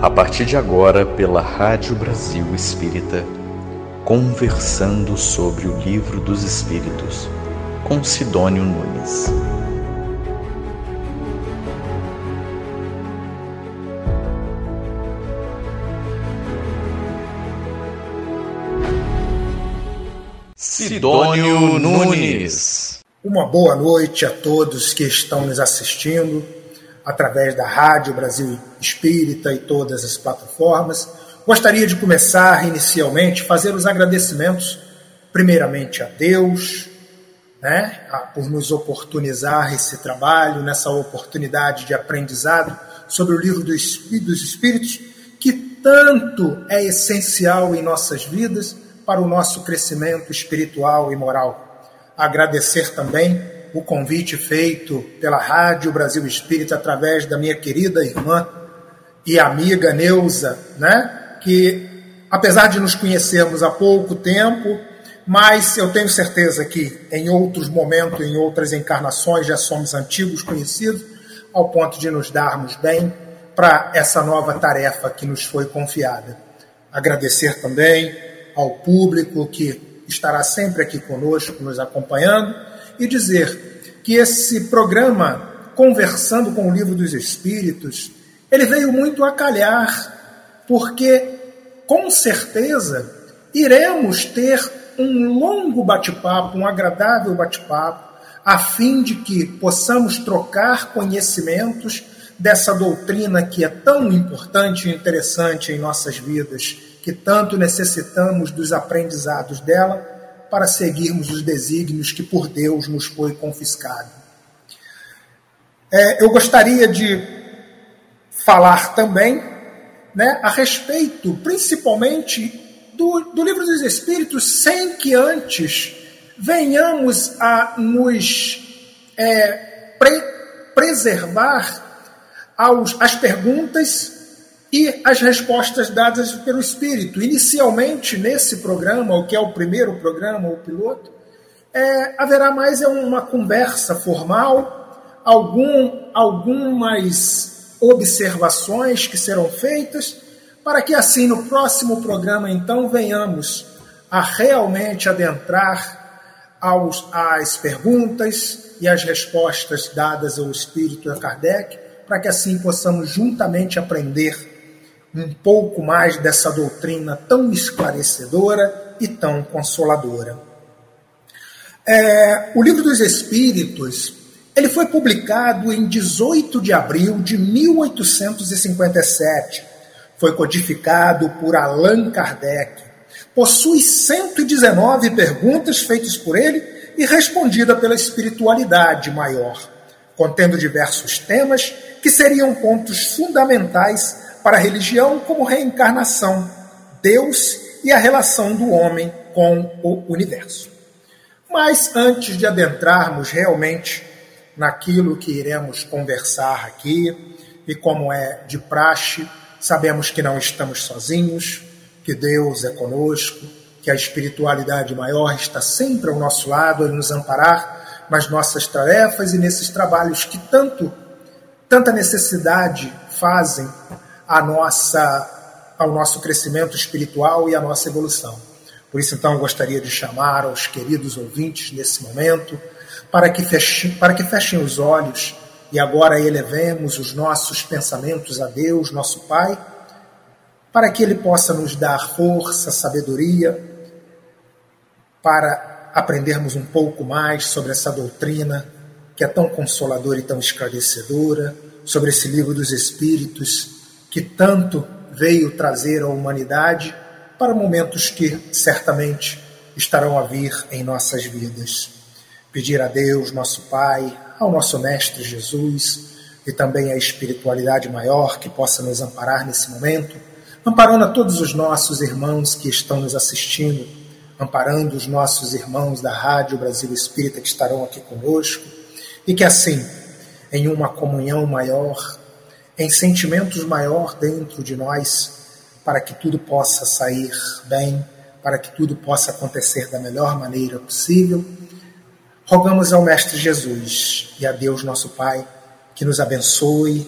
A partir de agora, pela Rádio Brasil Espírita, conversando sobre o Livro dos Espíritos, com Sidônio Nunes. Sidônio Nunes. Uma boa noite a todos que estão nos assistindo através da Rádio Brasil Espírita e todas as plataformas. Gostaria de começar inicialmente fazer os agradecimentos, primeiramente a Deus, né, por nos oportunizar esse trabalho, nessa oportunidade de aprendizado sobre o livro dos Espíritos, que tanto é essencial em nossas vidas para o nosso crescimento espiritual e moral. Agradecer também o convite feito pela Rádio Brasil Espírita através da minha querida irmã e amiga Neuza, né? que apesar de nos conhecermos há pouco tempo, mas eu tenho certeza que em outros momentos, em outras encarnações, já somos antigos conhecidos, ao ponto de nos darmos bem para essa nova tarefa que nos foi confiada. Agradecer também ao público que estará sempre aqui conosco, nos acompanhando, e dizer que esse programa, Conversando com o Livro dos Espíritos, ele veio muito a calhar, porque com certeza iremos ter um longo bate-papo, um agradável bate-papo, a fim de que possamos trocar conhecimentos dessa doutrina que é tão importante e interessante em nossas vidas, que tanto necessitamos dos aprendizados dela para seguirmos os desígnios que por Deus nos foi confiscado. É, eu gostaria de falar também né, a respeito, principalmente, do, do livro dos Espíritos, sem que antes venhamos a nos é, pre preservar aos, as perguntas e as respostas dadas pelo Espírito. Inicialmente, nesse programa, o que é o primeiro programa, o piloto, é, haverá mais é uma conversa formal, algum, algumas observações que serão feitas, para que assim no próximo programa, então, venhamos a realmente adentrar aos, às perguntas e às respostas dadas ao Espírito a Kardec, para que assim possamos juntamente aprender um pouco mais dessa doutrina tão esclarecedora e tão consoladora. É, o Livro dos Espíritos ele foi publicado em 18 de abril de 1857. Foi codificado por Allan Kardec. Possui 119 perguntas feitas por ele e respondida pela espiritualidade maior, contendo diversos temas que seriam pontos fundamentais para a religião como reencarnação, Deus e a relação do homem com o universo. Mas antes de adentrarmos realmente naquilo que iremos conversar aqui, e como é de praxe, sabemos que não estamos sozinhos, que Deus é conosco, que a espiritualidade maior está sempre ao nosso lado a nos amparar nas nossas tarefas e nesses trabalhos que tanto tanta necessidade fazem a nossa, ao nosso crescimento espiritual e à nossa evolução. Por isso, então, gostaria de chamar aos queridos ouvintes nesse momento para que, fechem, para que fechem os olhos e agora elevemos os nossos pensamentos a Deus, nosso Pai, para que Ele possa nos dar força, sabedoria, para aprendermos um pouco mais sobre essa doutrina que é tão consoladora e tão esclarecedora, sobre esse livro dos Espíritos que tanto veio trazer à humanidade para momentos que certamente estarão a vir em nossas vidas. Pedir a Deus, nosso Pai, ao nosso Mestre Jesus e também à espiritualidade maior que possa nos amparar nesse momento, amparando a todos os nossos irmãos que estão nos assistindo, amparando os nossos irmãos da Rádio Brasil Espírita que estarão aqui conosco, e que assim, em uma comunhão maior, em sentimentos maior dentro de nós, para que tudo possa sair bem, para que tudo possa acontecer da melhor maneira possível. Rogamos ao Mestre Jesus e a Deus nosso Pai que nos abençoe,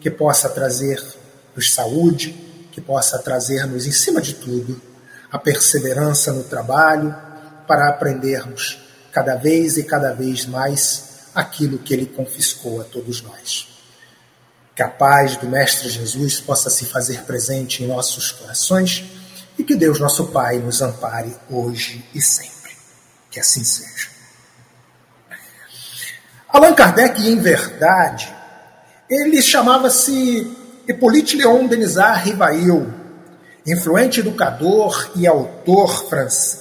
que possa trazer nos saúde, que possa trazer-nos, em cima de tudo, a perseverança no trabalho para aprendermos cada vez e cada vez mais aquilo que ele confiscou a todos nós. Que a paz do Mestre Jesus possa se fazer presente em nossos corações e que Deus, nosso Pai, nos ampare hoje e sempre. Que assim seja. Allan Kardec, em verdade, ele chamava-se Hippolyte Léon Denisard Rivail, influente educador e autor,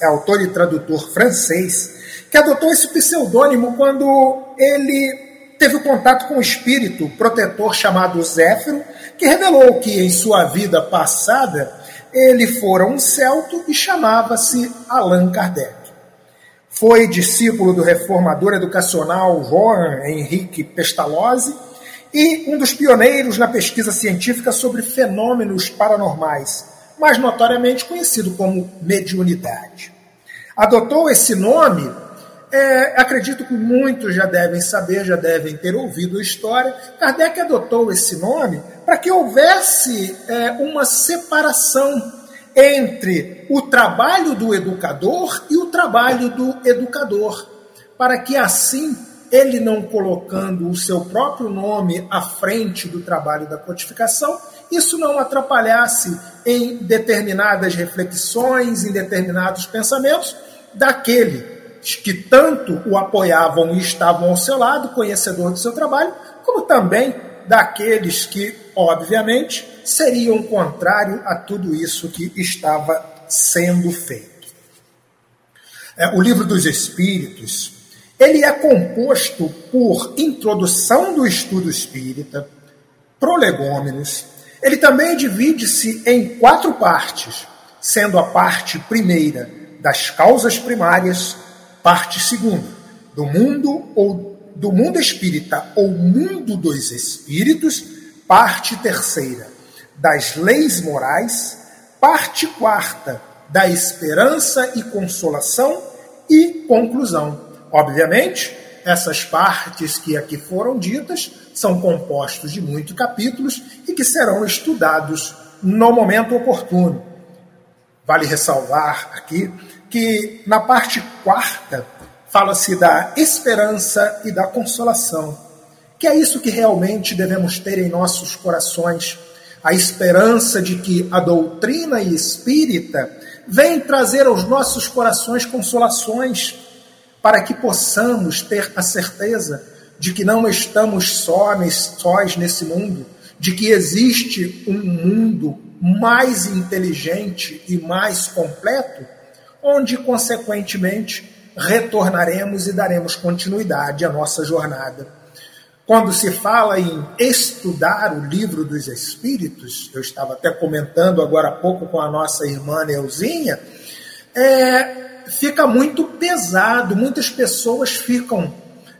autor e tradutor francês, que adotou esse pseudônimo quando ele teve o contato com um espírito protetor chamado Zéfiro, que revelou que em sua vida passada ele fora um celto e chamava-se Allan Kardec. Foi discípulo do reformador educacional Joan Henrique Pestalozzi e um dos pioneiros na pesquisa científica sobre fenômenos paranormais, mais notoriamente conhecido como mediunidade. Adotou esse nome, é, acredito que muitos já devem saber, já devem ter ouvido a história. Kardec adotou esse nome para que houvesse é, uma separação entre o trabalho do educador e o trabalho do educador, para que assim ele não colocando o seu próprio nome à frente do trabalho da codificação, isso não atrapalhasse em determinadas reflexões, em determinados pensamentos daquele que tanto o apoiavam e estavam ao seu lado, conhecedor do seu trabalho, como também daqueles que, obviamente, seriam contrário a tudo isso que estava sendo feito. É, o livro dos Espíritos ele é composto por introdução do estudo espírita, prolegômenos. Ele também divide-se em quatro partes, sendo a parte primeira das causas primárias, parte segunda do mundo ou do mundo espírita ou mundo dos espíritos, parte terceira das leis morais, parte quarta da esperança e consolação e conclusão Obviamente, essas partes que aqui foram ditas são compostos de muitos capítulos e que serão estudados no momento oportuno. Vale ressalvar aqui que na parte quarta fala-se da esperança e da consolação, que é isso que realmente devemos ter em nossos corações, a esperança de que a doutrina espírita vem trazer aos nossos corações consolações para que possamos ter a certeza de que não estamos sós nesse mundo, de que existe um mundo mais inteligente e mais completo, onde, consequentemente, retornaremos e daremos continuidade à nossa jornada. Quando se fala em estudar o livro dos Espíritos, eu estava até comentando agora há pouco com a nossa irmã Neuzinha, é, fica muito pesado, muitas pessoas ficam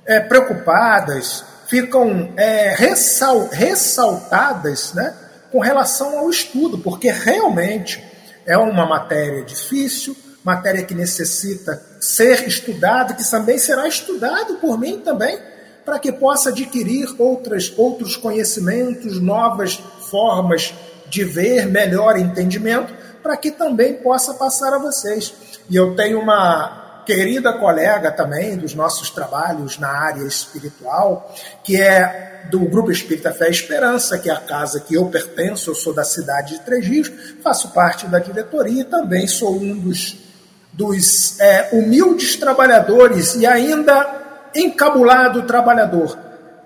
é, preocupadas, ficam é, ressal, ressaltadas né, com relação ao estudo, porque realmente é uma matéria difícil, matéria que necessita ser estudada, que também será estudado por mim também, para que possa adquirir outras, outros conhecimentos, novas formas de ver, melhor entendimento, para que também possa passar a vocês. E eu tenho uma querida colega também dos nossos trabalhos na área espiritual, que é do Grupo Espírita Fé e Esperança, que é a casa que eu pertenço, eu sou da cidade de Três Rios, faço parte da diretoria e também sou um dos, dos é, humildes trabalhadores e ainda encabulado trabalhador,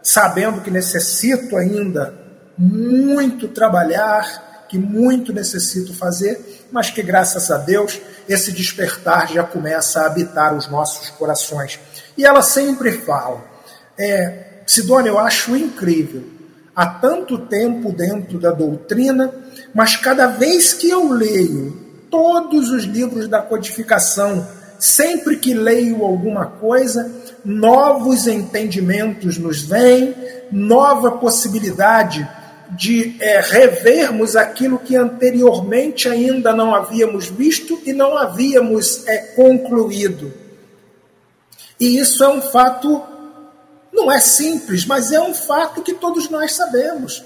sabendo que necessito ainda muito trabalhar, que muito necessito fazer, mas que graças a Deus esse despertar já começa a habitar os nossos corações. E ela sempre fala: é, Sidônia, eu acho incrível. Há tanto tempo dentro da doutrina, mas cada vez que eu leio todos os livros da codificação, sempre que leio alguma coisa, novos entendimentos nos vêm, nova possibilidade de é, revermos aquilo que anteriormente ainda não havíamos visto e não havíamos é, concluído. E isso é um fato, não é simples, mas é um fato que todos nós sabemos.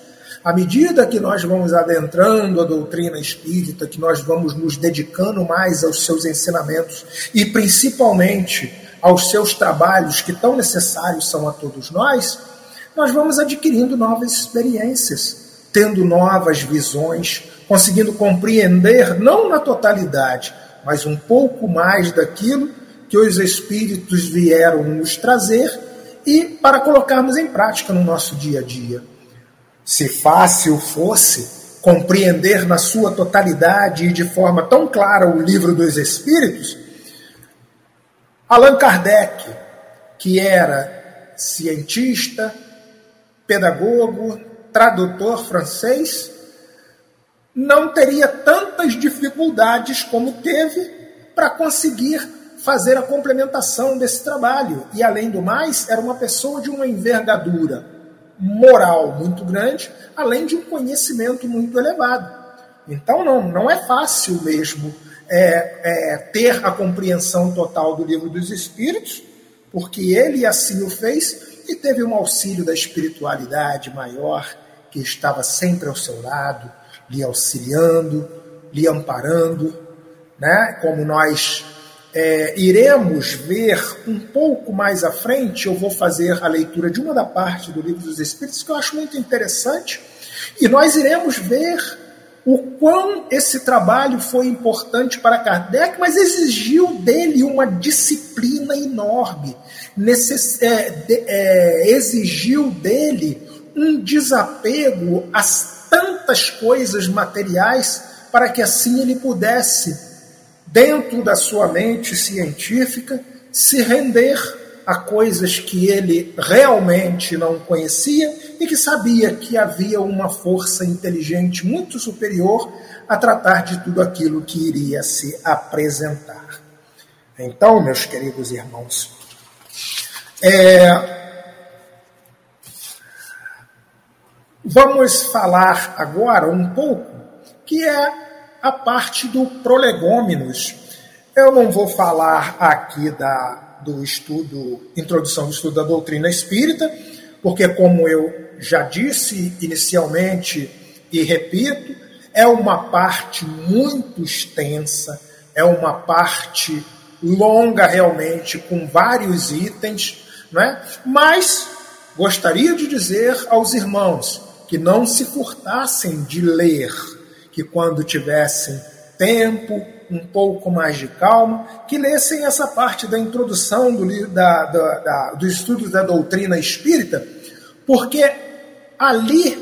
À medida que nós vamos adentrando a doutrina espírita, que nós vamos nos dedicando mais aos seus ensinamentos e principalmente aos seus trabalhos que tão necessários são a todos nós, nós vamos adquirindo novas experiências, tendo novas visões, conseguindo compreender, não na totalidade, mas um pouco mais daquilo que os Espíritos vieram nos trazer e para colocarmos em prática no nosso dia a dia. Se fácil fosse compreender na sua totalidade e de forma tão clara o livro dos Espíritos, Allan Kardec, que era cientista, pedagogo, tradutor francês, não teria tantas dificuldades como teve para conseguir fazer a complementação desse trabalho. E, além do mais, era uma pessoa de uma envergadura moral muito grande, além de um conhecimento muito elevado. Então, não, não é fácil mesmo é, é, ter a compreensão total do livro dos Espíritos, porque ele assim o fez e teve um auxílio da espiritualidade maior que estava sempre ao seu lado, lhe auxiliando, lhe amparando, né? Como nós é, iremos ver um pouco mais à frente, eu vou fazer a leitura de uma da parte do Livro dos Espíritos que eu acho muito interessante, e nós iremos ver o quão esse trabalho foi importante para Kardec, mas exigiu dele uma disciplina enorme, necess, é, de, é, exigiu dele um desapego às tantas coisas materiais para que assim ele pudesse dentro da sua mente científica, se render a coisas que ele realmente não conhecia e que sabia que havia uma força inteligente muito superior a tratar de tudo aquilo que iria se apresentar. Então, meus queridos irmãos, é, vamos falar agora um pouco que é a parte do prolegômenos. Eu não vou falar aqui da, do estudo, introdução do estudo da doutrina espírita, porque, como eu já disse inicialmente e repito, é uma parte muito extensa, é uma parte longa realmente, com vários itens, não é? mas gostaria de dizer aos irmãos que não se furtassem de ler que quando tivessem tempo, um pouco mais de calma, que lessem essa parte da introdução do, da, da, da, dos estudos da doutrina espírita, porque ali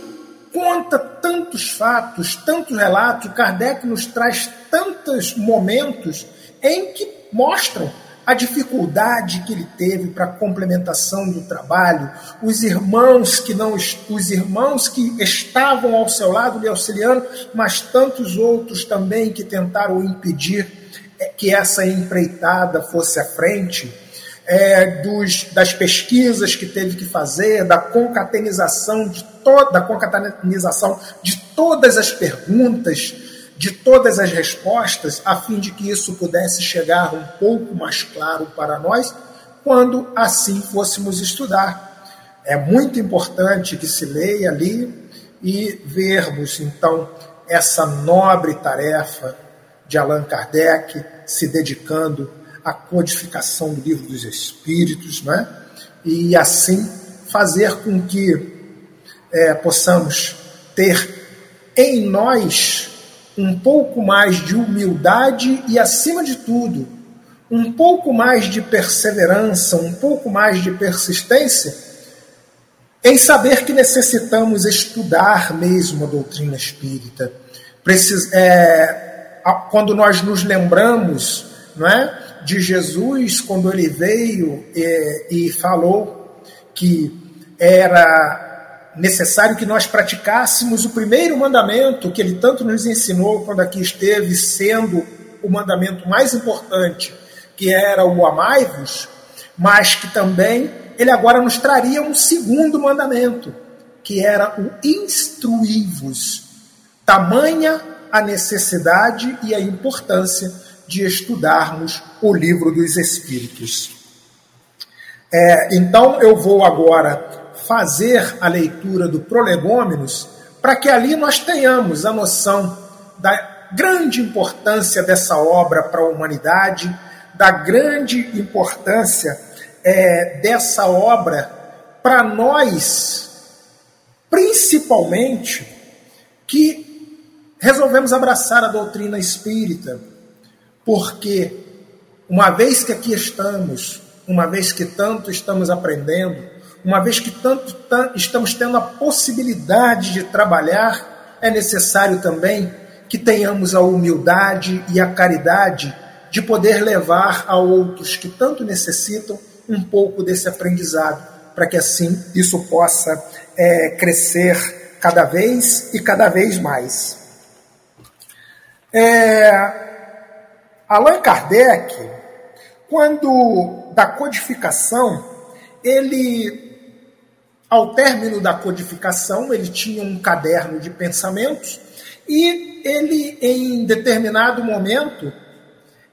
conta tantos fatos, tantos relatos, Kardec nos traz tantos momentos em que mostram a dificuldade que ele teve para a complementação do trabalho, os irmãos que não os irmãos que estavam ao seu lado lhe auxiliando, mas tantos outros também que tentaram impedir é, que essa empreitada fosse à frente, é, dos, das pesquisas que teve que fazer, da concatenização de toda da concatenização de todas as perguntas de todas as respostas, a fim de que isso pudesse chegar um pouco mais claro para nós, quando assim fôssemos estudar. É muito importante que se leia ali e vermos então essa nobre tarefa de Allan Kardec se dedicando à codificação do livro dos Espíritos, né? e assim fazer com que é, possamos ter em nós um pouco mais de humildade e, acima de tudo, um pouco mais de perseverança, um pouco mais de persistência, em saber que necessitamos estudar mesmo a doutrina espírita. É, quando nós nos lembramos não é, de Jesus, quando ele veio é, e falou que era necessário que nós praticássemos o primeiro mandamento que ele tanto nos ensinou quando aqui esteve, sendo o mandamento mais importante, que era o amai-vos, mas que também ele agora nos traria um segundo mandamento, que era o instruí-vos. Tamanha a necessidade e a importância de estudarmos o livro dos Espíritos. É, então eu vou agora fazer a leitura do Prolegômenos para que ali nós tenhamos a noção da grande importância dessa obra para a humanidade, da grande importância é, dessa obra para nós, principalmente, que resolvemos abraçar a doutrina espírita, porque uma vez que aqui estamos, uma vez que tanto estamos aprendendo, uma vez que tanto estamos tendo a possibilidade de trabalhar, é necessário também que tenhamos a humildade e a caridade de poder levar a outros que tanto necessitam um pouco desse aprendizado, para que assim isso possa é, crescer cada vez e cada vez mais. É, Allan Kardec, quando da codificação, ele, ao término da codificação, ele tinha um caderno de pensamentos e ele, em determinado momento,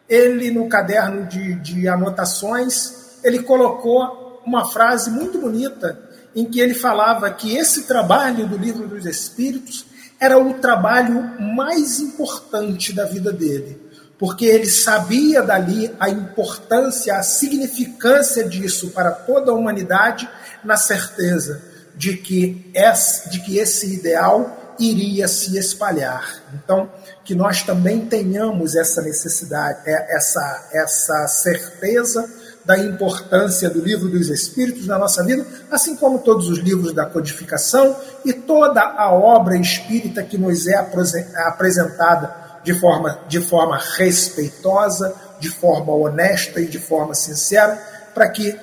ele no caderno de, de anotações, ele colocou uma frase muito bonita em que ele falava que esse trabalho do livro dos Espíritos era o trabalho mais importante da vida dele, porque ele sabia dali a importância, a significância disso para toda a humanidade, na certeza de que esse, de que esse ideal iria se espalhar. Então, que nós também tenhamos essa necessidade, é, essa, essa certeza da importância do livro dos Espíritos na nossa vida, assim como todos os livros da codificação e toda a obra espírita que nos é apresentada de forma, de forma respeitosa, de forma honesta e de forma sincera, para que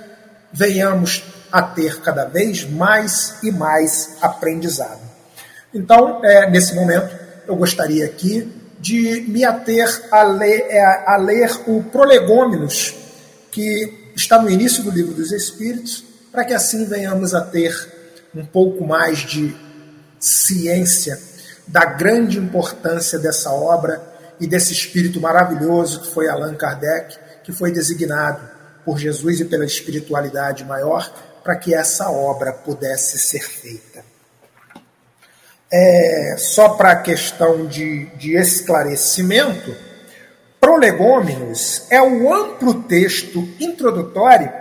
venhamos a ter cada vez mais e mais aprendizado. Então, é, nesse momento, eu gostaria aqui de me ater a ler, é, a ler o Prolegômenos, que está no início do Livro dos Espíritos, para que assim venhamos a ter um pouco mais de ciência da grande importância dessa obra e desse espírito maravilhoso que foi Allan Kardec, que foi designado por Jesus e pela espiritualidade maior para que essa obra pudesse ser feita. É, só para a questão de, de esclarecimento, Prolegômenos é o amplo texto introdutório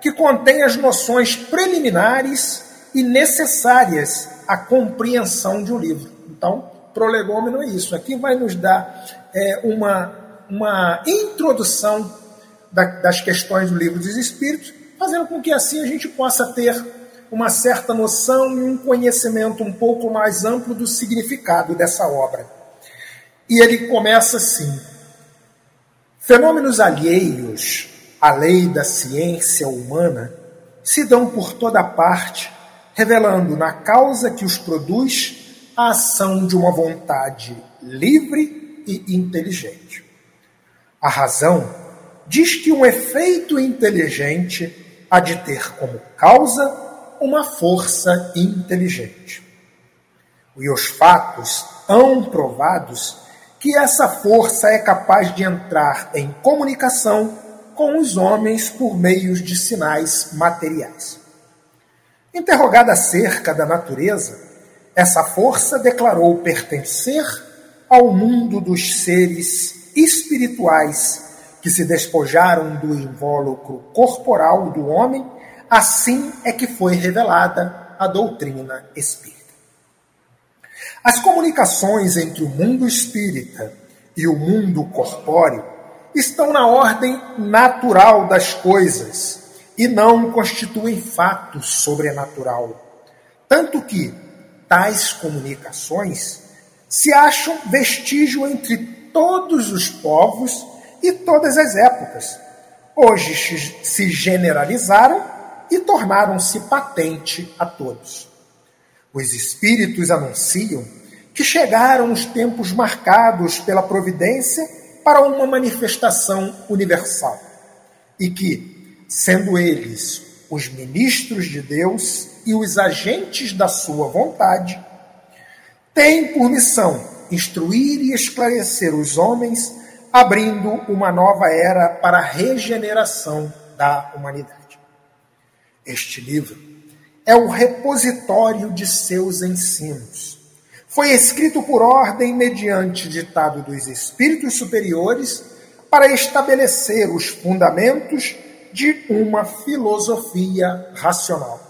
que contém as noções preliminares e necessárias à compreensão de um livro. Então, prolegômeno é isso. Aqui vai nos dar é, uma, uma introdução da, das questões do livro dos Espíritos, fazendo com que assim a gente possa ter uma certa noção e um conhecimento um pouco mais amplo do significado dessa obra. E ele começa assim: Fenômenos alheios à lei da ciência humana se dão por toda parte, revelando na causa que os produz a ação de uma vontade livre e inteligente. A razão diz que um efeito inteligente há de ter como causa uma força inteligente. E os fatos hão provados que essa força é capaz de entrar em comunicação com os homens por meios de sinais materiais. Interrogada acerca da natureza, essa força declarou pertencer ao mundo dos seres espirituais que se despojaram do invólucro corporal do homem, assim é que foi revelada a doutrina espírita. As comunicações entre o mundo espírita e o mundo corpóreo estão na ordem natural das coisas e não constituem fato sobrenatural. Tanto que tais comunicações se acham vestígio entre todos os povos e todas as épocas. Hoje se generalizaram e tornaram-se patente a todos. Os espíritos anunciam que chegaram os tempos marcados pela providência para uma manifestação universal e que, sendo eles os ministros de Deus e os agentes da sua vontade, têm por missão instruir e esclarecer os homens, abrindo uma nova era para a regeneração da humanidade. Este livro é o repositório de seus ensinos, Foi escrito por ordem mediante ditado dos espíritos superiores para estabelecer os fundamentos de uma filosofia racional.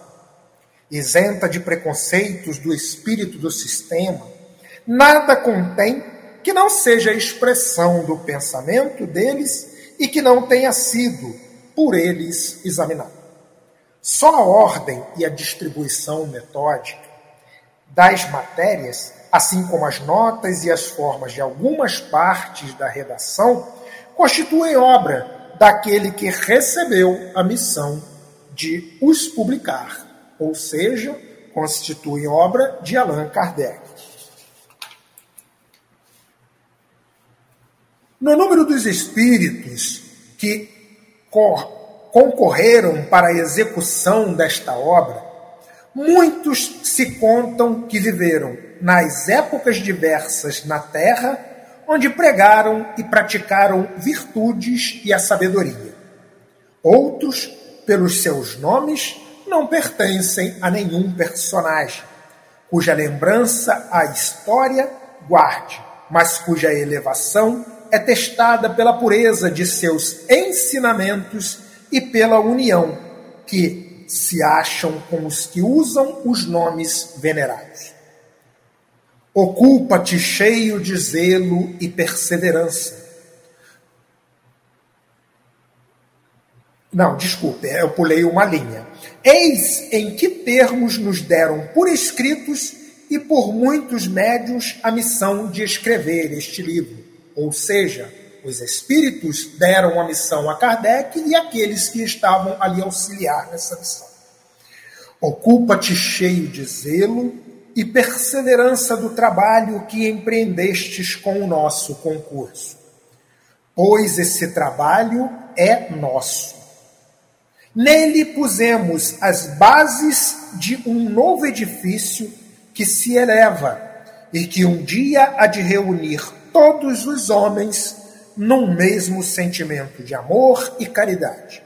Isenta de preconceitos do espírito do sistema, nada contém que não seja expressão do pensamento deles e que não tenha sido por eles examinado. Só a ordem e a distribuição metódica das matérias, assim como as notas e as formas de algumas partes da redação, constituem obra daquele que recebeu a missão de os publicar, ou seja, constituem obra de Allan Kardec. No número dos espíritos que concorreram para a execução desta obra, muitos se contam que viveram nas épocas diversas na terra, onde pregaram e praticaram virtudes e a sabedoria. Outros, pelos seus nomes, não pertencem a nenhum personagem, cuja lembrança a história guarde, mas cuja elevação é testada pela pureza de seus ensinamentos e pela união que se acham com os que usam os nomes venerados. Ocupa-te cheio de zelo e perseverança. Não, desculpe, eu pulei uma linha. Eis em que termos nos deram por escritos e por muitos médios a missão de escrever este livro ou seja, os espíritos deram a missão a Kardec e aqueles que estavam ali auxiliar nessa missão. Ocupa-te cheio de zelo e perseverança do trabalho que empreendestes com o nosso concurso, pois esse trabalho é nosso. Nele pusemos as bases de um novo edifício que se eleva e que um dia há de reunir todos os homens num mesmo sentimento de amor e caridade.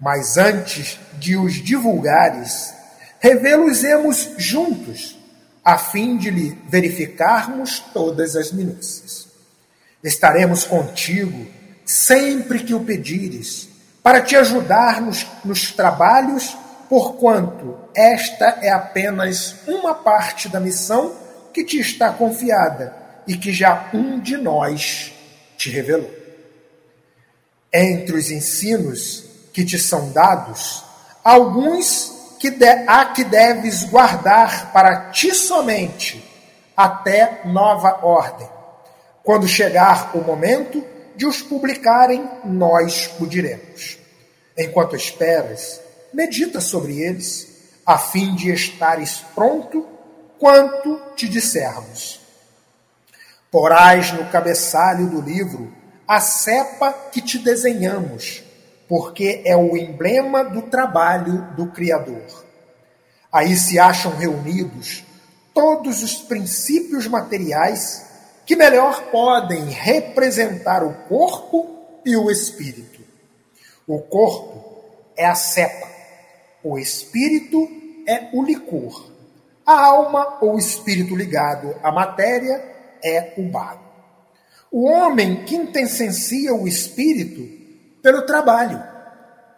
Mas antes de os divulgares, revelosemos juntos, a fim de lhe verificarmos todas as minúcias. Estaremos contigo sempre que o pedires, para te ajudar nos, nos trabalhos, porquanto esta é apenas uma parte da missão que te está confiada e que já um de nós te revelou. Entre os ensinos que te são dados, alguns que de, há que deves guardar para ti somente, até nova ordem. Quando chegar o momento de os publicarem, nós o diremos. Enquanto esperas, medita sobre eles, a fim de estares pronto quanto te dissermos. Porás no cabeçalho do livro a cepa que te desenhamos, porque é o emblema do trabalho do Criador. Aí se acham reunidos todos os princípios materiais que melhor podem representar o corpo e o espírito. O corpo é a cepa, o espírito é o licor. A alma ou espírito ligado à matéria é o bago. O homem quintessencia o espírito pelo trabalho.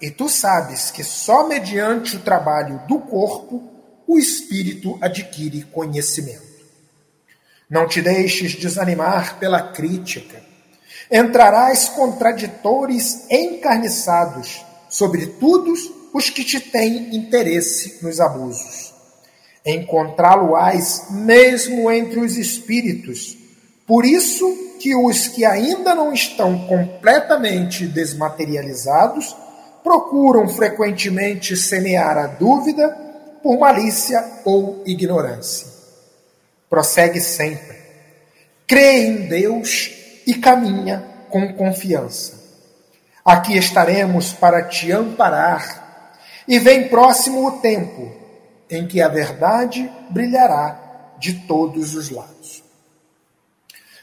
E tu sabes que só mediante o trabalho do corpo o espírito adquire conhecimento. Não te deixes desanimar pela crítica. Entrarás contraditores encarniçados sobre todos os que te têm interesse nos abusos encontrá-lo-ás mesmo entre os espíritos. Por isso que os que ainda não estão completamente desmaterializados procuram frequentemente semear a dúvida por malícia ou ignorância. Prossegue sempre. Crê em Deus e caminha com confiança. Aqui estaremos para te amparar, e vem próximo o tempo em que a verdade brilhará de todos os lados.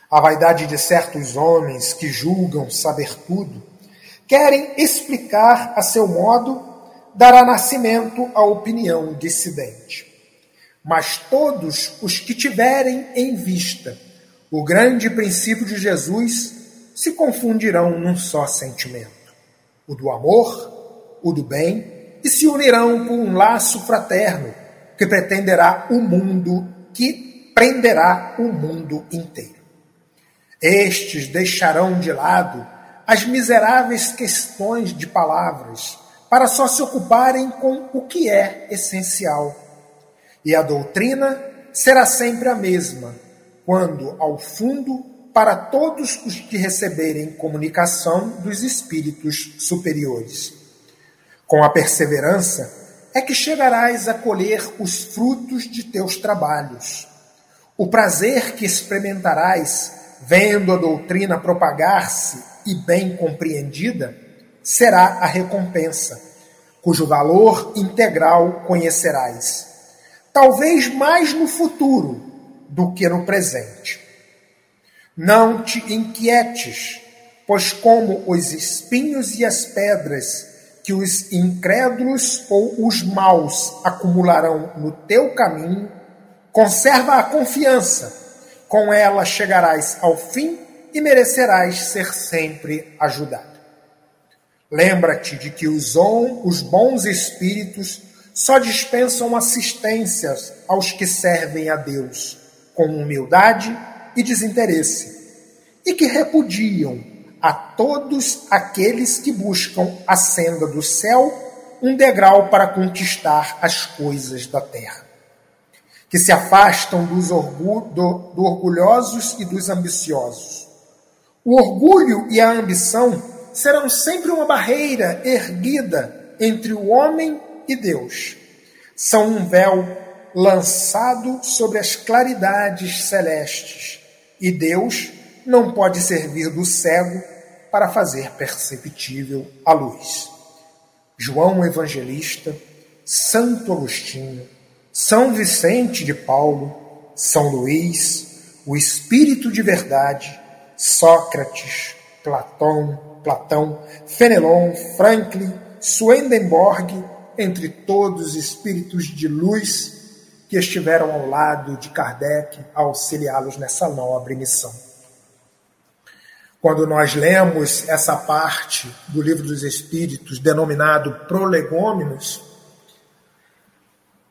A vaidade de certos homens que julgam saber tudo, querem explicar a seu modo, dará nascimento à opinião dissidente. mas todos os que tiverem em vista o grande princípio de Jesus se confundirão num só sentimento, o do amor, o do bem, e se unirão por um laço fraterno que pretenderá o mundo, que prenderá o mundo inteiro. Estes deixarão de lado as miseráveis questões de palavras para só se ocuparem com o que é essencial. E a doutrina será sempre a mesma, quando, ao fundo, para todos os que receberem comunicação dos espíritos superiores. Com a perseverança é que chegarás a colher os frutos de teus trabalhos. O prazer que experimentarás vendo a doutrina propagar-se e bem compreendida, será a recompensa, cujo valor integral conhecerás, talvez mais no futuro do que no presente. Não te inquietes, pois, como os espinhos e as pedras que os incrédulos ou os maus acumularão no teu caminho, conserva a confiança com ela chegarás ao fim e merecerás ser sempre ajudado. Lembra-te de que os, os bons espíritos só dispensam assistências aos que servem a Deus com humildade e desinteresse, e que repudiam a todos aqueles que buscam a senda do céu um degrau para conquistar as coisas da terra que se afastam dos do, do orgulhosos e dos ambiciosos. O orgulho e a ambição serão sempre uma barreira erguida entre o homem e Deus. São um véu lançado sobre as claridades celestes, e Deus não pode servir do cego para fazer perceptível a luz. João Evangelista, Santo Agostinho, são Vicente de Paulo, São Luís, o Espírito de Verdade, Sócrates, Platão, Platão, Fenelon, Franklin, Swedenborg, entre todos os espíritos de luz que estiveram ao lado de Kardec auxiliá-los nessa nobre missão. Quando nós lemos essa parte do Livro dos Espíritos, denominado Prolegômenos,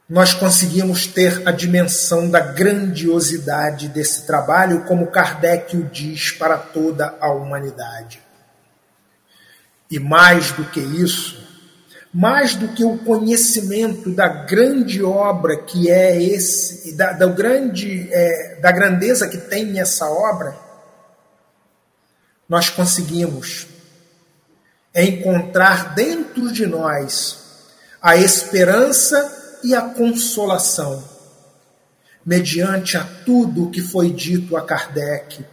nós conseguimos ter a dimensão da grandiosidade desse trabalho, como Kardec o diz para toda a humanidade. E mais do que isso, mais do que o conhecimento da grande obra que é esse, da, da grande, é, da grandeza que tem essa obra, nós conseguimos encontrar dentro de nós a esperança e a consolação, mediante a tudo o que foi dito a Kardec,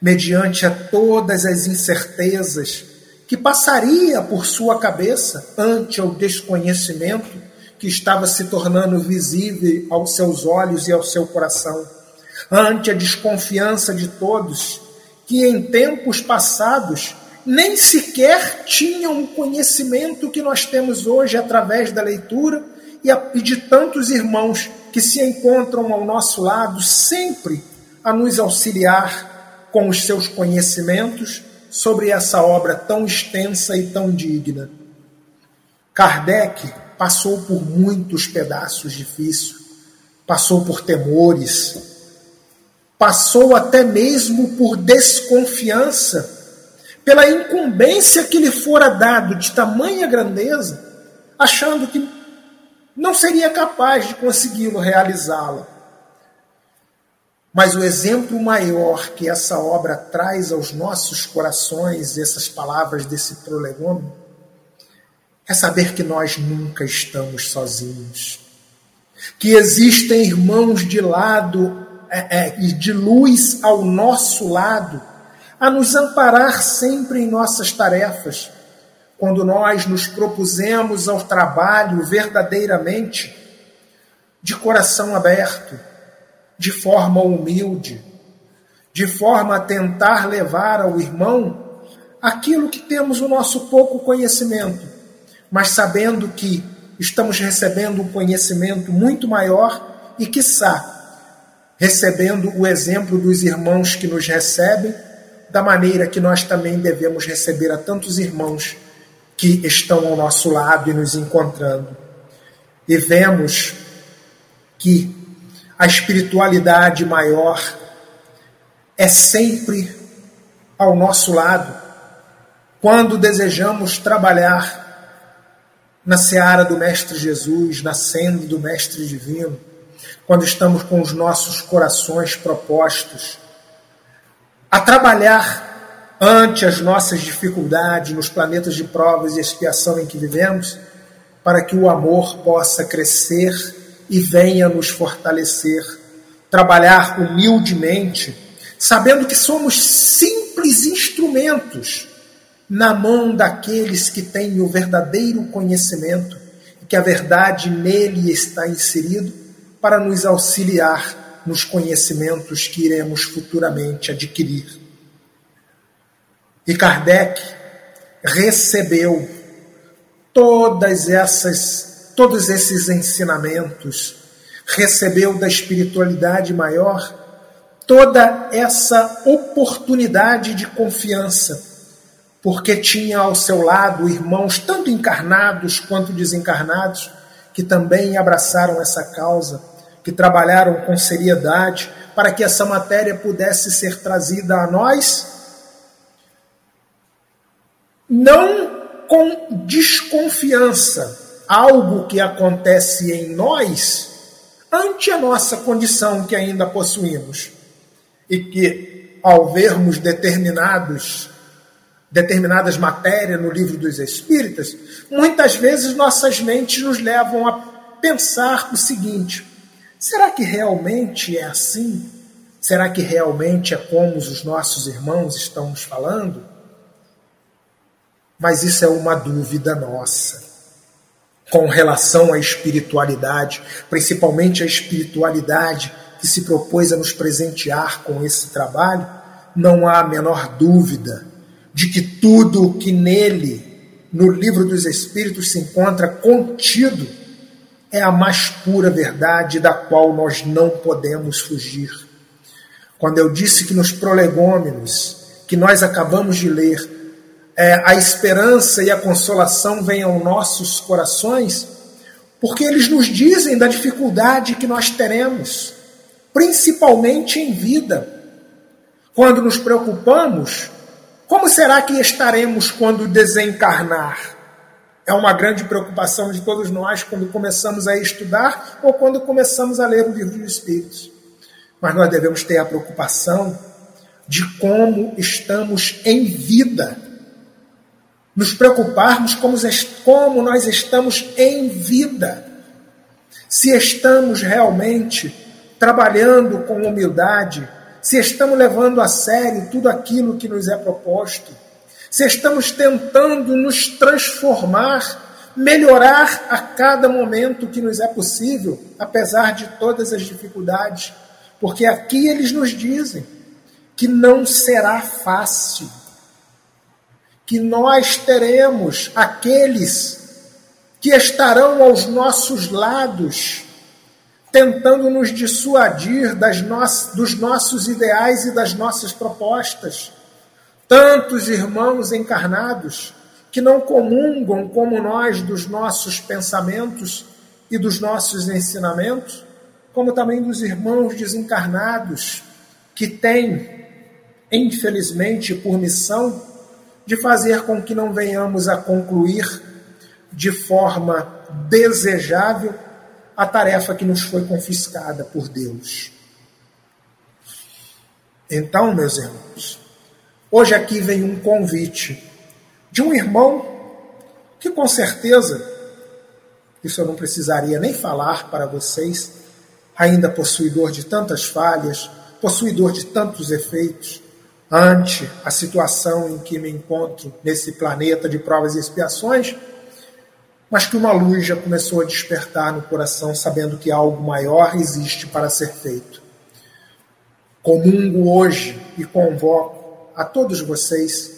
mediante a todas as incertezas que passaria por sua cabeça ante o desconhecimento que estava se tornando visível aos seus olhos e ao seu coração, ante a desconfiança de todos que em tempos passados nem sequer tinham o conhecimento que nós temos hoje através da leitura e, de tantos irmãos que se encontram ao nosso lado, sempre a nos auxiliar com os seus conhecimentos sobre essa obra tão extensa e tão digna. Kardec passou por muitos pedaços difíceis, passou por temores, passou até mesmo por desconfiança, pela incumbência que lhe fora dado de tamanha grandeza, achando que não seria capaz de consegui-lo realizá-la. Mas o exemplo maior que essa obra traz aos nossos corações, essas palavras desse prolegômeno, é saber que nós nunca estamos sozinhos. Que existem irmãos de lado é, é, de luz ao nosso lado, a nos amparar sempre em nossas tarefas. Quando nós nos propusemos ao trabalho verdadeiramente de coração aberto, de forma humilde, de forma a tentar levar ao irmão aquilo que temos o nosso pouco conhecimento, mas sabendo que estamos recebendo um conhecimento muito maior e, quiçá, recebendo o exemplo dos irmãos que nos recebem, da maneira que nós também devemos receber a tantos irmãos que estão ao nosso lado e nos encontrando. E vemos que a espiritualidade maior é sempre ao nosso lado quando desejamos trabalhar na seara do Mestre Jesus, na senda do Mestre Divino, quando estamos com os nossos corações propostos a trabalhar ante as nossas dificuldades nos planetas de provas e expiação em que vivemos, para que o amor possa crescer e venha nos fortalecer. Trabalhar humildemente, sabendo que somos simples instrumentos na mão daqueles que têm o verdadeiro conhecimento que a verdade nele está inserido para nos auxiliar nos conhecimentos que iremos futuramente adquirir. E Kardec recebeu todas essas todos esses ensinamentos, recebeu da espiritualidade maior toda essa oportunidade de confiança porque tinha ao seu lado irmãos, tanto encarnados quanto desencarnados, que também abraçaram essa causa, que trabalharam com seriedade para que essa matéria pudesse ser trazida a nós, não com desconfiança, algo que acontece em nós ante a nossa condição que ainda possuímos e que, ao vermos determinados determinadas matérias no livro dos Espíritas, muitas vezes nossas mentes nos levam a pensar o seguinte: será que realmente é assim? Será que realmente é como os nossos irmãos estão nos falando? Mas isso é uma dúvida nossa. Com relação à espiritualidade, principalmente a espiritualidade que se propôs a nos presentear com esse trabalho, não há a menor dúvida de que tudo o que nele, no livro dos Espíritos, se encontra contido, é a mais pura verdade da qual nós não podemos fugir. Quando eu disse que nos prolegômenos que nós acabamos de ler, é, a esperança e a consolação vêm aos nossos corações, porque eles nos dizem da dificuldade que nós teremos, principalmente em vida. Quando nos preocupamos como será que estaremos quando desencarnar? É uma grande preocupação de todos nós quando começamos a estudar ou quando começamos a ler o livro dos Espíritos. Mas nós devemos ter a preocupação de como estamos em vida. Nos preocuparmos como, como nós estamos em vida. Se estamos realmente trabalhando com humildade, se estamos levando a sério tudo aquilo que nos é proposto, se estamos tentando nos transformar, melhorar a cada momento que nos é possível, apesar de todas as dificuldades, porque aqui eles nos dizem que não será fácil, que nós teremos aqueles que estarão aos nossos lados tentando nos dissuadir das no dos nossos ideais e das nossas propostas. Tantos irmãos encarnados que não comungam como nós dos nossos pensamentos e dos nossos ensinamentos, como também dos irmãos desencarnados que têm, infelizmente, por missão de fazer com que não venhamos a concluir de forma desejável a tarefa que nos foi confiscada por Deus. Então, meus irmãos, hoje aqui vem um convite de um irmão que com certeza, isso eu não precisaria nem falar para vocês, ainda possuidor de tantas falhas, possuidor de tantos efeitos, ante a situação em que me encontro nesse planeta de provas e expiações, mas que uma luz já começou a despertar no coração, sabendo que algo maior existe para ser feito. Comungo hoje e convoco a todos vocês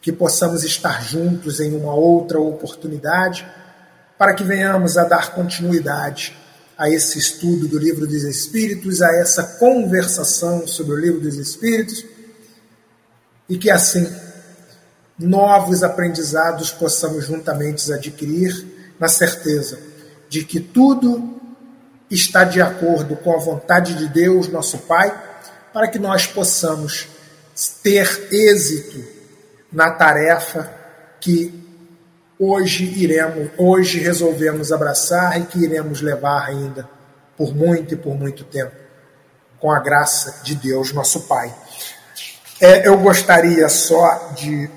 que possamos estar juntos em uma outra oportunidade, para que venhamos a dar continuidade a esse estudo do Livro dos Espíritos, a essa conversação sobre o Livro dos Espíritos, e que assim novos aprendizados possamos juntamente adquirir, na certeza de que tudo está de acordo com a vontade de Deus, nosso Pai, para que nós possamos ter êxito na tarefa que hoje iremos, hoje resolvemos abraçar e que iremos levar ainda por muito e por muito tempo, com a graça de Deus, nosso Pai. É, eu gostaria só de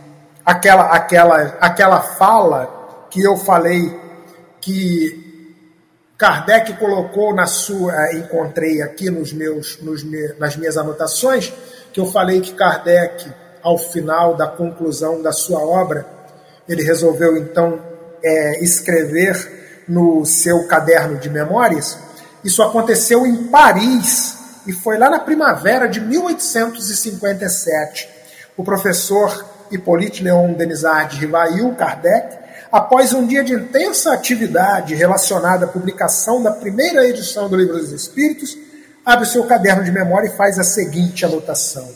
aquela, aquela, aquela fala que eu falei que Kardec colocou na sua, encontrei aqui nos meus, nos nas minhas anotações, que eu falei que Kardec, ao final da conclusão da sua obra, ele resolveu então é, escrever no seu caderno de memórias. Isso aconteceu em Paris e foi lá na primavera de 1857. O professor Hippolyte Léon Denisard Rivail Kardec, após um dia de intensa atividade relacionada à publicação da primeira edição do Livro dos Espíritos, abre seu caderno de memória e faz a seguinte anotação: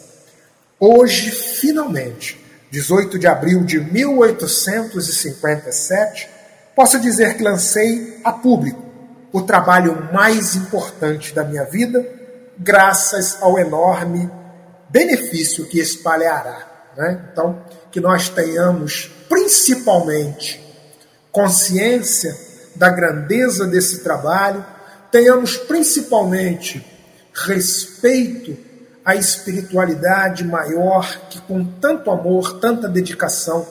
Hoje, finalmente, 18 de abril de 1857, posso dizer que lancei a público o trabalho mais importante da minha vida, graças ao enorme benefício que espalhará. Né? Então, que nós tenhamos principalmente consciência da grandeza desse trabalho, tenhamos principalmente respeito a espiritualidade maior que, com tanto amor, tanta dedicação,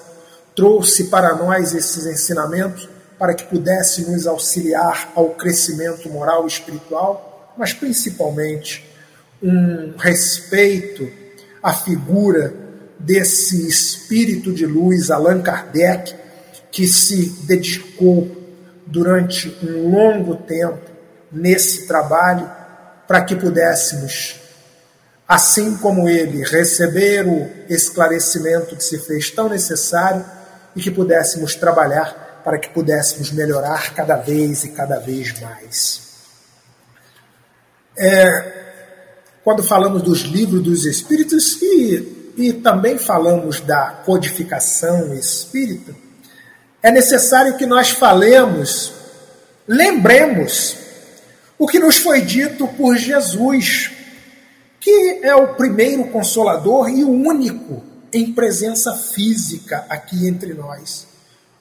trouxe para nós esses ensinamentos para que pudesse nos auxiliar ao crescimento moral e espiritual, mas principalmente um respeito à figura desse espírito de luz, Allan Kardec, que se dedicou durante um longo tempo nesse trabalho para que pudéssemos assim como ele, receber o esclarecimento que se fez tão necessário e que pudéssemos trabalhar para que pudéssemos melhorar cada vez e cada vez mais. É, quando falamos dos livros dos espíritos e, e também falamos da codificação espírita, é necessário que nós falemos, lembremos o que nos foi dito por Jesus que é o primeiro consolador e o único em presença física aqui entre nós.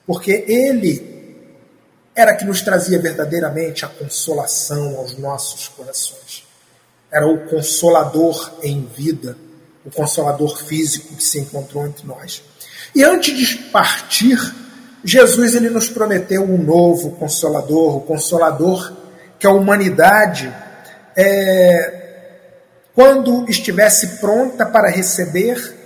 Porque ele era que nos trazia verdadeiramente a consolação aos nossos corações. Era o consolador em vida, o consolador físico que se encontrou entre nós. E antes de partir, Jesus ele nos prometeu um novo consolador, o consolador que a humanidade é, quando estivesse pronta para receber,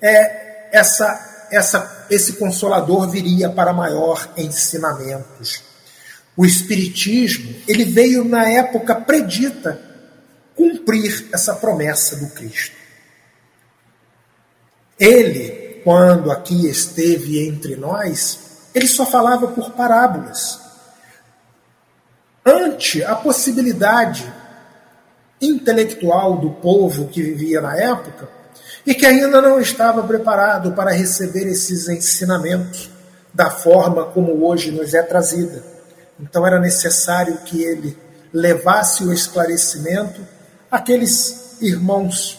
é, essa, essa, esse consolador viria para maior ensinamentos. O Espiritismo ele veio na época predita cumprir essa promessa do Cristo. Ele, quando aqui esteve entre nós, ele só falava por parábolas. Ante a possibilidade intelectual do povo que vivia na época e que ainda não estava preparado para receber esses ensinamentos da forma como hoje nos é trazida. Então era necessário que ele levasse o esclarecimento àqueles irmãos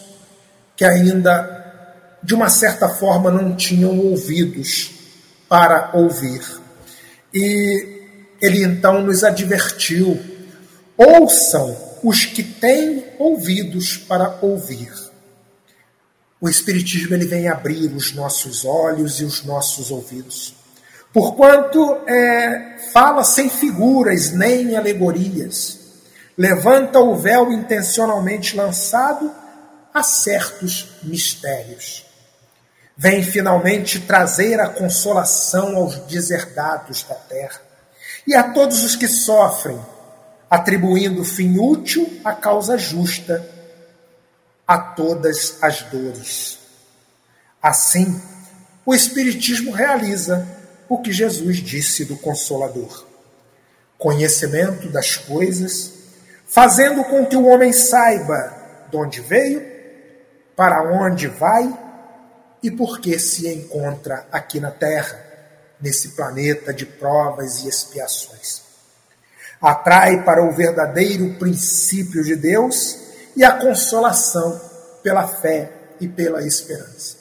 que ainda, de uma certa forma, não tinham ouvidos para ouvir. E ele então nos advertiu: ouçam os que têm ouvidos para ouvir. O Espiritismo ele vem abrir os nossos olhos e os nossos ouvidos. Porquanto é, fala sem figuras nem alegorias, levanta o véu intencionalmente lançado a certos mistérios. Vem finalmente trazer a consolação aos deserdados da terra e a todos os que sofrem atribuindo fim útil à causa justa a todas as dores. Assim, o Espiritismo realiza o que Jesus disse do Consolador. conhecimento das coisas, fazendo com que o homem saiba de onde veio, para onde vai e por que se encontra aqui na Terra, nesse planeta de provas e expiações. Atrai para o verdadeiro princípio de Deus e a consolação pela fé e pela esperança.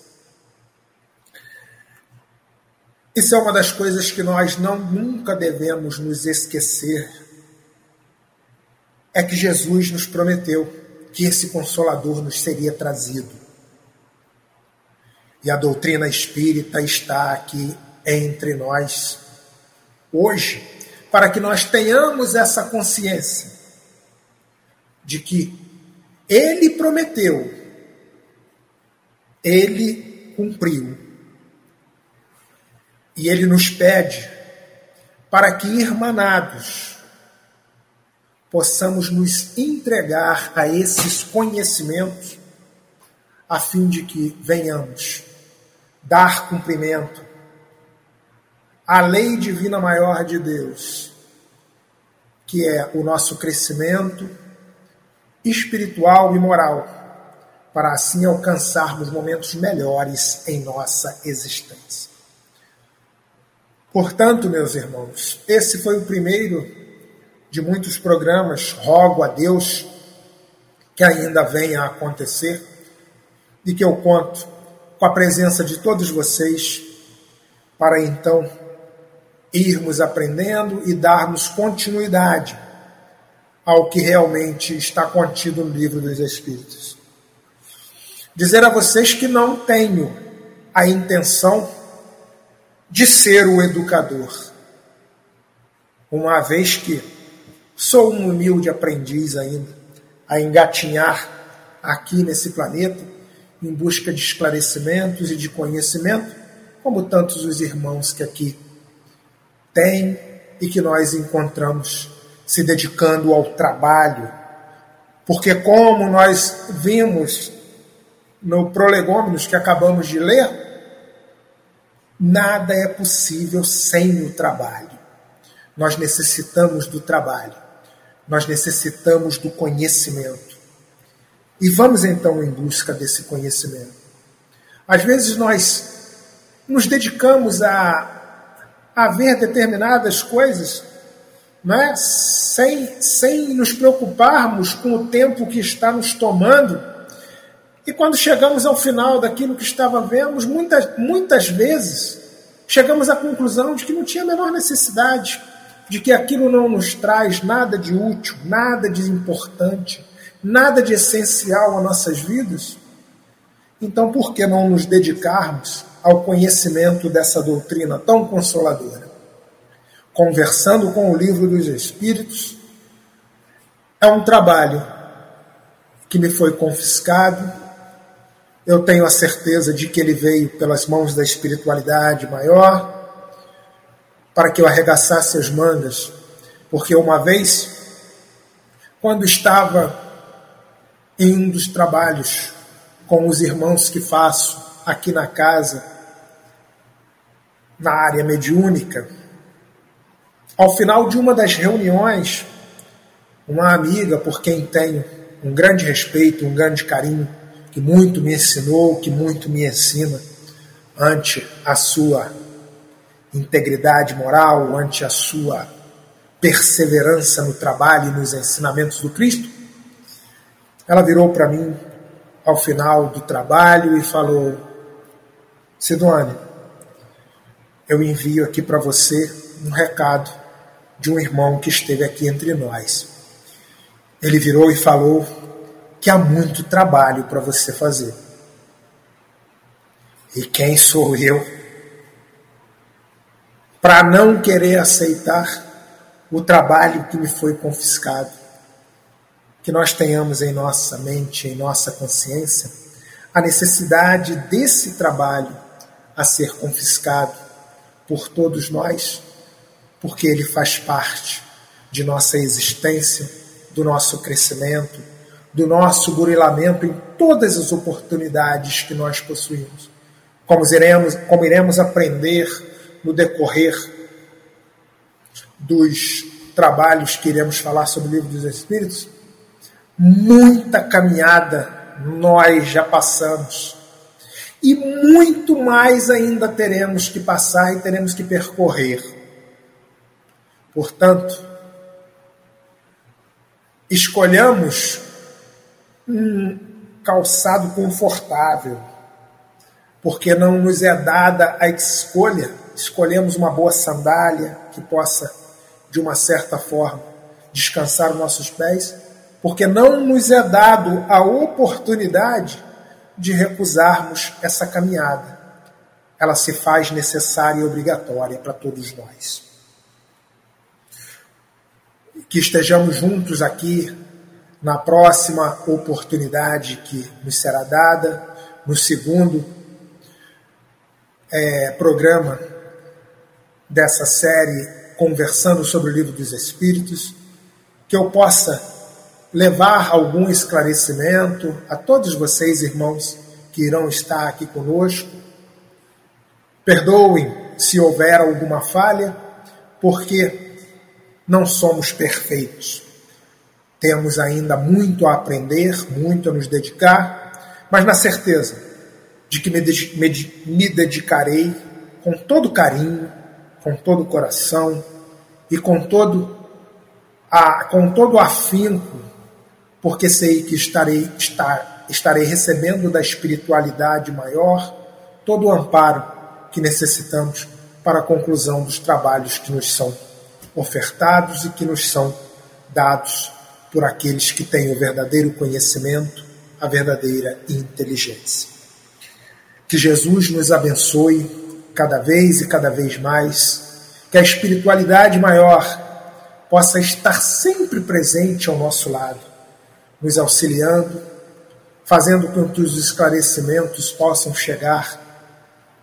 Isso é uma das coisas que nós não nunca devemos nos esquecer. É que Jesus nos prometeu que esse consolador nos seria trazido. E a doutrina espírita está aqui entre nós hoje, para que nós tenhamos essa consciência de que ele prometeu, ele cumpriu. E ele nos pede para que, irmanados, possamos nos entregar a esses conhecimentos, a fim de que venhamos dar cumprimento à lei divina maior de Deus, que é o nosso crescimento espiritual e moral, para assim alcançarmos momentos melhores em nossa existência. Portanto, meus irmãos, esse foi o primeiro de muitos programas. Rogo a Deus que ainda venha a acontecer e que eu conto com a presença de todos vocês para então irmos aprendendo e darmos continuidade ao que realmente está contido no livro dos Espíritos. Dizer a vocês que não tenho a intenção de ser o educador. Uma vez que sou um humilde aprendiz ainda, a engatinhar aqui nesse planeta, em busca de esclarecimentos e de conhecimento, como tantos os irmãos que aqui têm e que nós encontramos se dedicando ao trabalho. Porque, como nós vimos no Prolegômenos que acabamos de ler, Nada é possível sem o trabalho. Nós necessitamos do trabalho. Nós necessitamos do conhecimento. E vamos então em busca desse conhecimento. Às vezes nós nos dedicamos a, a ver determinadas coisas né, sem, sem nos preocuparmos com o tempo que está nos tomando e quando chegamos ao final daquilo que estava vendo, muitas, muitas vezes chegamos à conclusão de que não tinha a menor necessidade, de que aquilo não nos traz nada de útil, nada de importante, nada de essencial às nossas vidas. Então, por que não nos dedicarmos ao conhecimento dessa doutrina tão consoladora? Conversando com o livro dos Espíritos, é um trabalho que me foi confiscado, eu tenho a certeza de que ele veio pelas mãos da espiritualidade maior, para que eu arregaçasse as mangas, porque uma vez, quando estava em um dos trabalhos com os irmãos que faço aqui na casa, na área mediúnica, ao final de uma das reuniões, uma amiga por quem tenho um grande respeito, um grande carinho, que muito me ensinou, que muito me ensina, ante a sua integridade moral, ante a sua perseverança no trabalho e nos ensinamentos do Cristo, ela virou para mim ao final do trabalho e falou: Sidone, eu envio aqui para você um recado de um irmão que esteve aqui entre nós. Ele virou e falou que há muito trabalho para você fazer. E quem sou eu para não querer aceitar o trabalho que me foi confiscado? Que nós tenhamos em nossa mente, em nossa consciência, a necessidade desse trabalho a ser confiscado por todos nós, porque ele faz parte de nossa existência, do nosso crescimento do nosso burilamento em todas as oportunidades que nós possuímos. Como iremos, como iremos aprender no decorrer dos trabalhos que iremos falar sobre o livro dos Espíritos, muita caminhada nós já passamos. E muito mais ainda teremos que passar e teremos que percorrer. Portanto, escolhamos um calçado confortável, porque não nos é dada a escolha. Escolhemos uma boa sandália que possa, de uma certa forma, descansar os nossos pés, porque não nos é dado a oportunidade de recusarmos essa caminhada. Ela se faz necessária e obrigatória para todos nós. Que estejamos juntos aqui na próxima oportunidade que nos será dada, no segundo é, programa dessa série Conversando sobre o Livro dos Espíritos, que eu possa levar algum esclarecimento a todos vocês, irmãos, que irão estar aqui conosco. Perdoem se houver alguma falha, porque não somos perfeitos. Temos ainda muito a aprender, muito a nos dedicar, mas na certeza de que me, dedicarei com todo carinho, com todo o coração e com todo, a, com todo o afinco, porque sei que estarei, estar, estarei recebendo da espiritualidade maior todo o amparo que necessitamos para a conclusão dos trabalhos que nos são ofertados e que nos são dados por aqueles que têm o verdadeiro conhecimento, a verdadeira inteligência. Que Jesus nos abençoe cada vez e cada vez mais, que a espiritualidade maior possa estar sempre presente ao nosso lado, nos auxiliando, fazendo com que os esclarecimentos possam chegar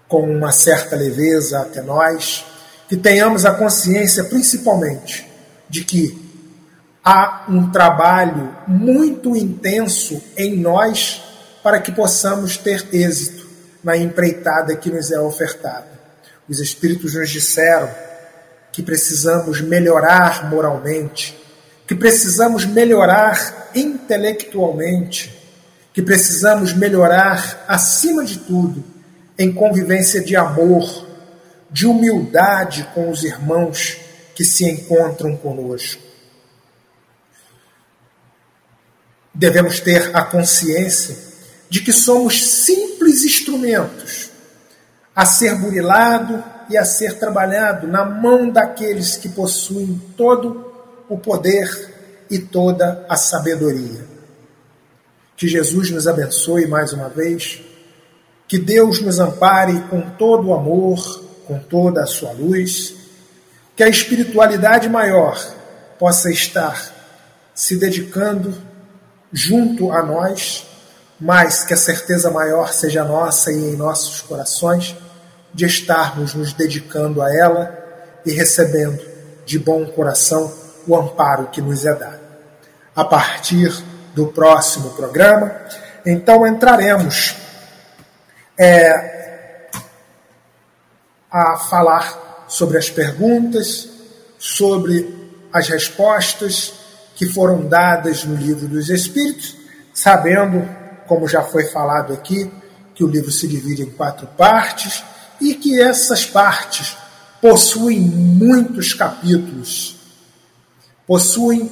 com uma certa leveza até nós, que tenhamos a consciência principalmente de que há um trabalho muito intenso em nós para que possamos ter êxito na empreitada que nos é ofertada. Os Espíritos nos disseram que precisamos melhorar moralmente, que precisamos melhorar intelectualmente, que precisamos melhorar, acima de tudo, em convivência de amor, de humildade com os irmãos que se encontram conosco. devemos ter a consciência de que somos simples instrumentos a ser burilado e a ser trabalhado na mão daqueles que possuem todo o poder e toda a sabedoria. Que Jesus nos abençoe mais uma vez, que Deus nos ampare com todo o amor, com toda a sua luz, que a espiritualidade maior possa estar se dedicando junto a nós, mas que a certeza maior seja nossa e em nossos corações de estarmos nos dedicando a ela e recebendo de bom coração o amparo que nos é dado. A partir do próximo programa, então entraremos é, a falar sobre as perguntas, sobre as respostas que foram dadas no livro dos Espíritos, sabendo, como já foi falado aqui, que o livro se divide em quatro partes e que essas partes possuem muitos capítulos, possuem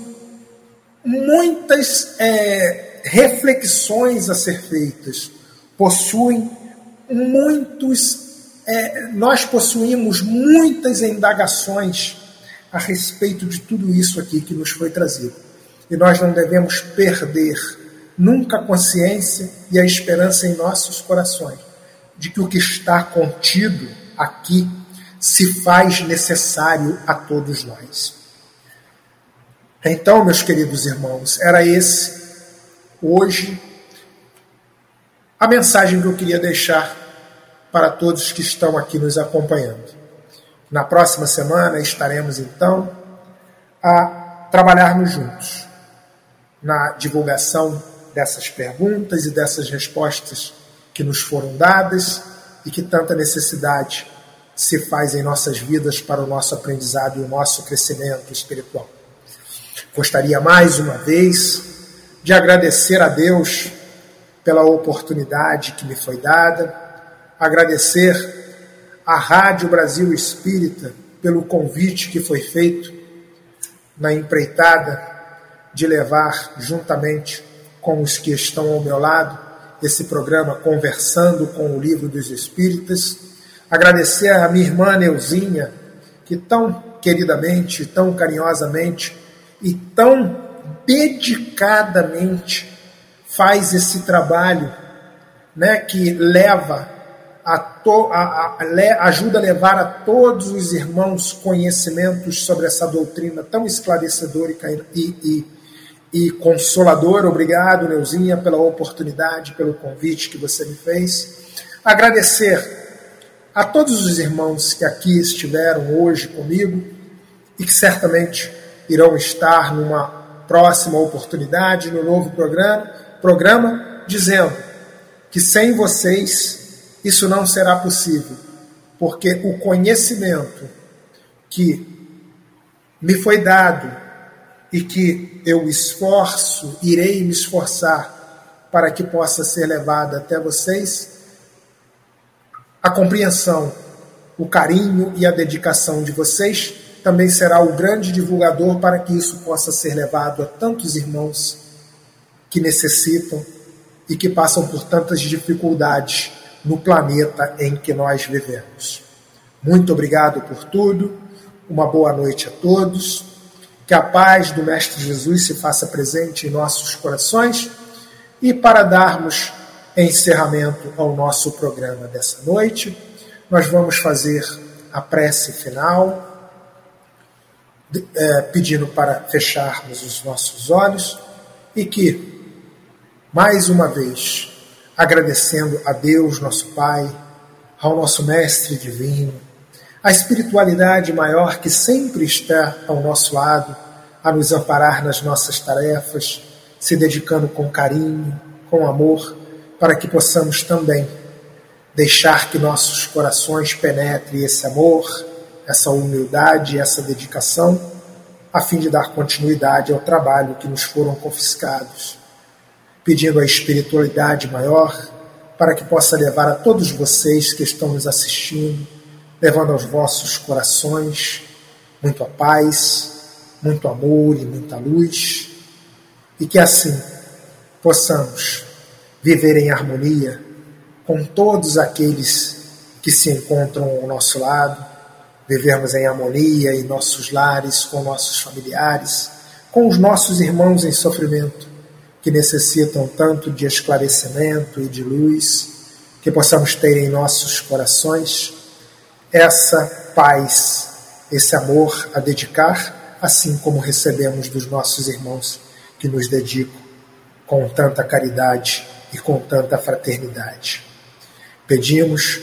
muitas é, reflexões a ser feitas, possuem muitos. É, nós possuímos muitas indagações a respeito de tudo isso aqui que nos foi trazido. E nós não devemos perder nunca a consciência e a esperança em nossos corações de que o que está contido aqui se faz necessário a todos nós. Então, meus queridos irmãos, era esse hoje a mensagem que eu queria deixar para todos que estão aqui nos acompanhando. Na próxima semana estaremos então a trabalharmos juntos na divulgação dessas perguntas e dessas respostas que nos foram dadas e que tanta necessidade se faz em nossas vidas para o nosso aprendizado e o nosso crescimento espiritual. Gostaria mais uma vez de agradecer a Deus pela oportunidade que me foi dada, agradecer à Rádio Brasil Espírita pelo convite que foi feito na empreitada de levar juntamente com os que estão ao meu lado esse programa Conversando com o Livro dos Espíritas. Agradecer à minha irmã Neuzinha, que tão queridamente, tão carinhosamente e tão dedicadamente faz esse trabalho, né, que leva a, to, a, a, a, ajuda a levar a todos os irmãos conhecimentos sobre essa doutrina tão esclarecedora e, e, e consoladora. Obrigado, Neuzinha, pela oportunidade, pelo convite que você me fez. Agradecer a todos os irmãos que aqui estiveram hoje comigo e que certamente irão estar numa próxima oportunidade, no novo programa, programa dizendo que sem vocês isso não será possível, porque o conhecimento que me foi dado e que eu esforço, irei me esforçar para que possa ser levado até vocês, a compreensão, o carinho e a dedicação de vocês também será o grande divulgador para que isso possa ser levado a tantos irmãos que necessitam e que passam por tantas dificuldades no planeta em que nós vivemos. Muito obrigado por tudo, uma boa noite a todos, que a paz do Mestre Jesus se faça presente em nossos corações e para darmos encerramento ao nosso programa dessa noite, nós vamos fazer a prece final é, pedindo para fecharmos os nossos olhos e que, mais uma vez, agradecendo a Deus, nosso Pai, ao nosso Mestre Divino, a espiritualidade maior que sempre está ao nosso lado, a nos amparar nas nossas tarefas, se dedicando com carinho, com amor, para que possamos também deixar que nossos corações penetre esse amor, essa humildade, essa dedicação, a fim de dar continuidade ao trabalho que nos foram confiscados, pedindo a espiritualidade maior para que possa levar a todos vocês que estão nos assistindo, levando aos vossos corações muito a paz, muito amor e muita luz, e que assim possamos viver em harmonia com todos aqueles que se encontram ao nosso lado, vivermos em harmonia em nossos lares, com nossos familiares, com os nossos irmãos em sofrimento, que necessitam tanto de esclarecimento e de luz, que possamos ter em nossos corações essa paz, esse amor a dedicar, assim como recebemos dos nossos irmãos que nos dedicam com tanta caridade e com tanta fraternidade. Pedimos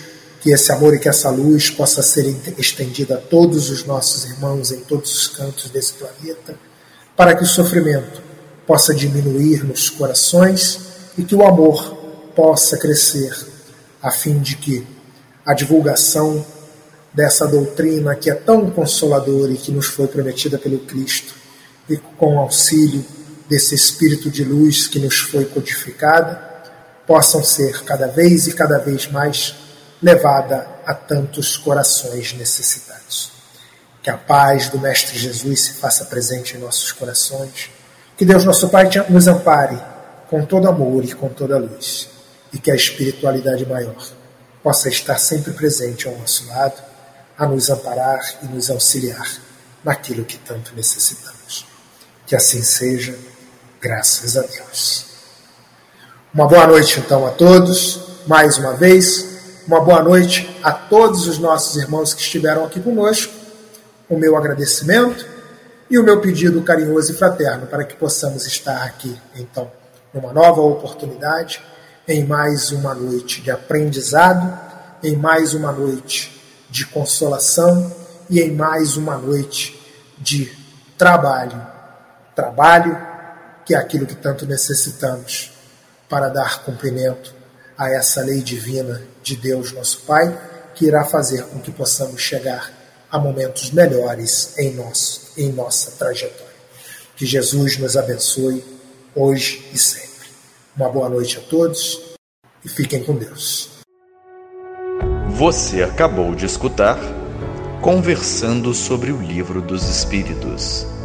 que esse amor e que essa luz possa ser estendida a todos os nossos irmãos em todos os cantos desse planeta, para que o sofrimento possa diminuir nos corações e que o amor possa crescer, a fim de que a divulgação dessa doutrina que é tão consoladora e que nos foi prometida pelo Cristo, e com o auxílio desse espírito de luz que nos foi codificada, possam ser cada vez e cada vez mais levada a tantos corações necessitados. Que a paz do Mestre Jesus se faça presente em nossos corações. Que Deus, nosso Pai, nos ampare com todo amor e com toda luz. E que a espiritualidade maior possa estar sempre presente ao nosso lado, a nos amparar e nos auxiliar naquilo que tanto necessitamos. Que assim seja, graças a Deus. Uma boa noite, então, a todos. Mais uma vez, uma boa noite a todos os nossos irmãos que estiveram aqui conosco. O meu agradecimento e o meu pedido carinhoso e fraterno para que possamos estar aqui, então, numa nova oportunidade, em mais uma noite de aprendizado, em mais uma noite de consolação e em mais uma noite de trabalho. Trabalho que é aquilo que tanto necessitamos para dar cumprimento a essa lei divina de Deus, nosso Pai, que irá fazer com que possamos chegar a momentos melhores em, nosso, em nossa trajetória. Que Jesus nos abençoe hoje e sempre. Uma boa noite a todos e fiquem com Deus. Você acabou de escutar Conversando sobre o Livro dos Espíritos